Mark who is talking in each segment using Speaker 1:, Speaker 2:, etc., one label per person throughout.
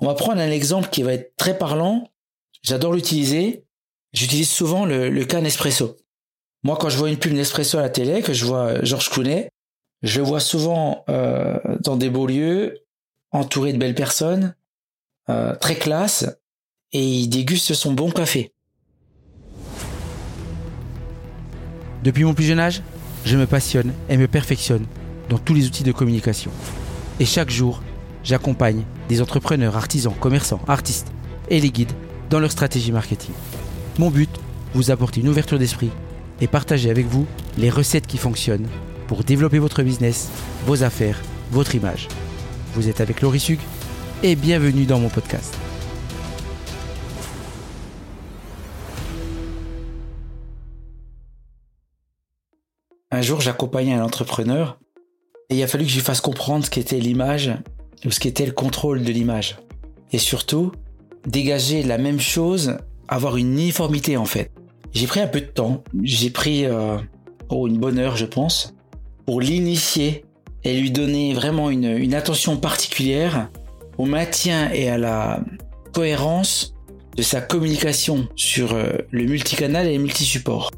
Speaker 1: On va prendre un exemple qui va être très parlant. J'adore l'utiliser. J'utilise souvent le, le cas Nespresso. Moi, quand je vois une pub Nespresso à la télé, que je vois Georges Clooney, je le vois souvent euh, dans des beaux lieux, entouré de belles personnes, euh, très classe, et il déguste son bon café.
Speaker 2: Depuis mon plus jeune âge, je me passionne et me perfectionne dans tous les outils de communication. Et chaque jour, j'accompagne des entrepreneurs, artisans, commerçants, artistes et les guides dans leur stratégie marketing. Mon but, vous apporter une ouverture d'esprit et partager avec vous les recettes qui fonctionnent pour développer votre business, vos affaires, votre image. Vous êtes avec Laurie Sug et bienvenue dans mon podcast.
Speaker 1: Un jour, j'accompagnais un entrepreneur et il a fallu que je lui fasse comprendre ce qu'était l'image ou ce qu'était le contrôle de l'image. Et surtout, dégager la même chose, avoir une uniformité en fait. J'ai pris un peu de temps, j'ai pris euh, oh, une bonne heure je pense, pour l'initier et lui donner vraiment une, une attention particulière au maintien et à la cohérence de sa communication sur euh, le multicanal et le multisupport.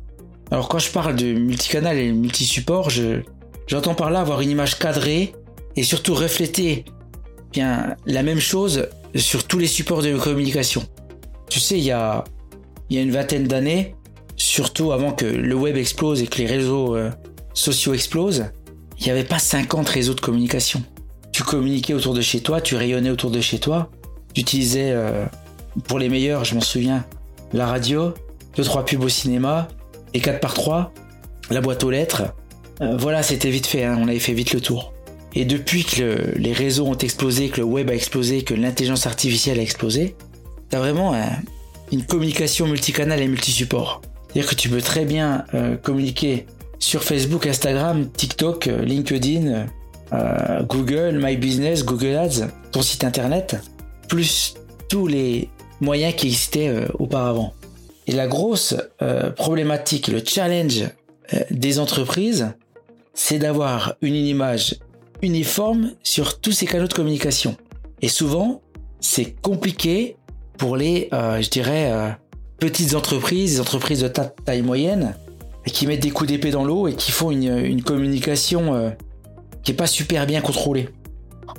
Speaker 1: Alors quand je parle de multicanal et multisupport, je, j'entends par là avoir une image cadrée et surtout refléter bien la même chose sur tous les supports de communication. Tu sais, il y a, une vingtaine d'années, surtout avant que le web explose et que les réseaux euh, sociaux explosent, il n'y avait pas 50 réseaux de communication. Tu communiquais autour de chez toi, tu rayonnais autour de chez toi, tu utilisais, euh, pour les meilleurs, je m'en souviens, la radio, deux trois pubs au cinéma, et 4 par 3 la boîte aux lettres. Euh, voilà, c'était vite fait, hein, on avait fait vite le tour. Et depuis que les réseaux ont explosé, que le web a explosé, que l'intelligence artificielle a explosé, t'as vraiment une communication multicanal et multisupport. C'est-à-dire que tu peux très bien euh, communiquer sur Facebook, Instagram, TikTok, euh, LinkedIn, Google, My Business, Google Ads, ton site internet, plus tous les moyens qui existaient auparavant. Et la grosse euh, problématique, le challenge euh, des entreprises, c'est d'avoir une image uniforme sur tous ces canaux de communication. Et souvent, c'est compliqué pour les, euh, je dirais, petites entreprises, des entreprises de taille moyenne, qui mettent des coups d'épée dans l'eau et qui font une, communication qui est pas super bien contrôlée.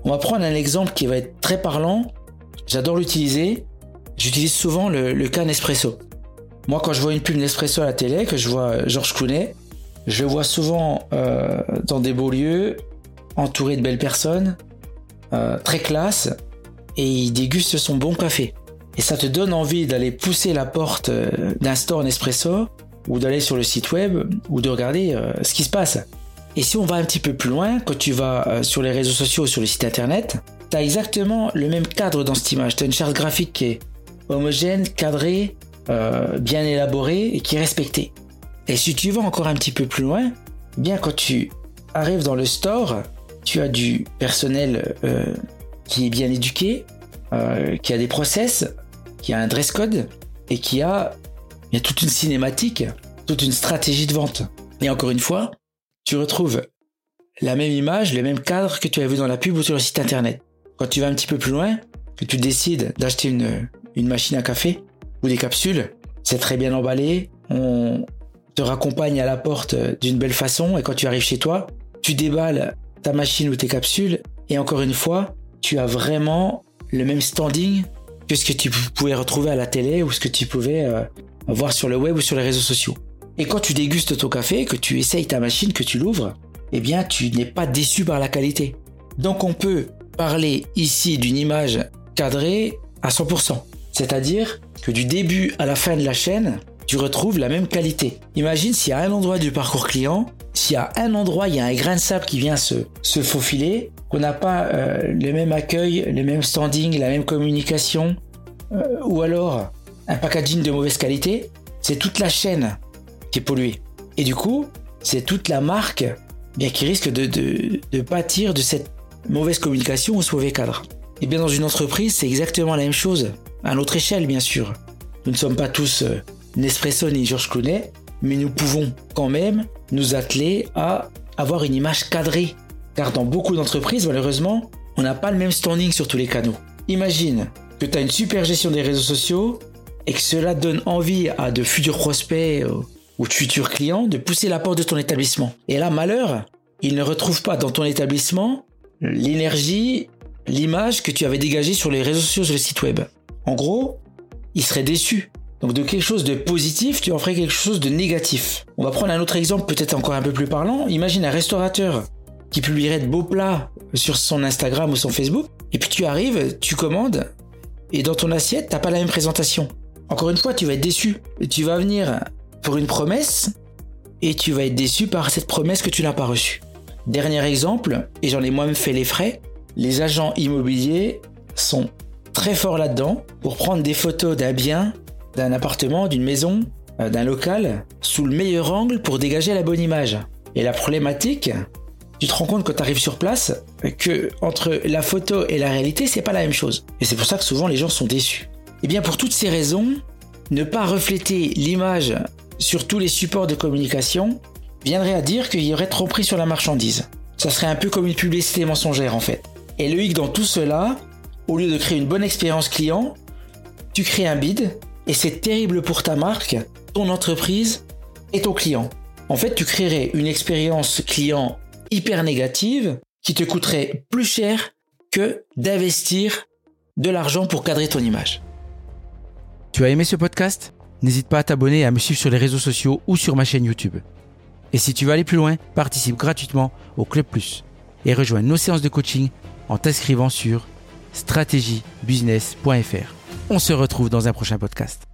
Speaker 1: On va prendre un exemple qui va être très parlant. J'adore l'utiliser. J'utilise souvent le, le cas Nespresso. Moi, quand je vois une pub Nespresso à la télé, que je vois Georges Clooney, je le vois souvent euh, dans des beaux lieux, entouré de belles personnes, euh, très classe, et il déguste son bon café. Et ça te donne envie d'aller pousser la porte euh, d'un store Nespresso, ou d'aller sur le site web, ou de regarder ce qui se passe. Et si on va un petit peu plus loin, quand tu vas sur les réseaux sociaux sur le site internet, tu as exactement le même cadre dans cette image. Tu as une charte graphique qui est homogène, cadrée, euh, bien élaboré et qui est respecté. Et si tu vas encore un petit peu plus loin, bien quand tu arrives dans le store, tu as du personnel euh, qui est bien éduqué, euh, qui a des process, qui a un dress code et qui a, toute une cinématique, toute une stratégie de vente. Et encore une fois, tu retrouves la même image, le même cadre que tu as vu dans la pub ou sur le site internet. Quand tu vas un petit peu plus loin, que tu décides d'acheter une, une machine à café, ou des capsules. C'est très bien emballé. On te raccompagne à la porte d'une belle façon et quand tu arrives chez toi, tu déballes ta machine ou tes capsules et encore une fois, tu as vraiment le même standing que ce que tu pouvais retrouver à la télé ou ce que tu pouvais euh, voir sur le web ou sur les réseaux sociaux. Et quand tu dégustes ton café, que tu essayes ta machine, que tu l'ouvres, eh bien tu n'es pas déçu par la qualité. Donc on peut parler ici d'une image cadrée à 100%. C'est-à-dire que du début à la fin de la chaîne, tu retrouves la même qualité. Imagine s'il y a un endroit du parcours client, s'il y a un endroit, il y a un grain de sable qui vient se, se faufiler, qu'on n'a pas euh, le même accueil, les mêmes standing, la même communication, euh, ou alors un packaging de mauvaise qualité, c'est toute la chaîne qui est polluée. Et du coup, c'est toute la marque bien, qui risque de, de, de pâtir de cette mauvaise communication ou ce mauvais cadre. Et bien dans une entreprise, c'est exactement la même chose à notre échelle bien sûr. Nous ne sommes pas tous euh, Nespresso ni Georges Clooney, mais nous pouvons quand même nous atteler à avoir une image cadrée. Car dans beaucoup d'entreprises, malheureusement, on n'a pas le même standing sur tous les canaux. imagine que tu as une super gestion des réseaux sociaux et que cela donne envie à de futurs prospects euh, ou de futurs clients de pousser la porte de ton établissement. Et là, malheur, ils ne retrouvent pas dans ton établissement l'énergie, l'image que tu avais dégagée sur les réseaux sociaux, sur le site web. En gros, ils seraient déçus. Donc de quelque chose de positif, tu en ferais quelque chose de négatif. On va prendre un autre exemple peut-être encore un peu plus parlant. Imagine un restaurateur qui publierait de beaux plats sur son Instagram ou son Facebook, et puis tu arrives, tu commandes, et dans ton assiette, t'as pas la même présentation. Encore une fois, tu vas être déçu. Tu vas venir pour une promesse, et tu vas être déçu par cette promesse que tu n'as pas reçue. Dernier exemple, et j'en ai moi-même fait les frais, les agents immobiliers sont très forts là-dedans pour prendre des photos d'un bien, d'un appartement, d'une maison, euh, d'un local, sous le meilleur angle pour dégager la bonne image. Et la problématique, tu te rends compte quand tu arrives sur place que entre la photo et la réalité, c'est pas la même chose. Et c'est pour ça que souvent les gens sont déçus. Et eh bien pour toutes ces raisons, ne pas refléter l'image sur tous les supports de communication viendrait à dire qu'il y aurait trop pris sur la marchandise. Ça serait un peu comme une publicité mensongère en fait. Et le hic dans tout cela, au lieu de créer une bonne expérience client, tu crées un bid et c'est terrible pour ta marque, ton entreprise et ton client. En fait, tu créerais une expérience client hyper négative qui te coûterait plus cher que d'investir de l'argent pour cadrer ton image.
Speaker 2: Tu as aimé ce podcast? N'hésite pas à t'abonner et à me suivre sur les réseaux sociaux ou sur ma chaîne YouTube. Et si tu veux aller plus loin, participe gratuitement au Club Plus et rejoins nos séances de coaching en t'inscrivant sur stratégiebusiness.fr. On se retrouve dans un prochain podcast.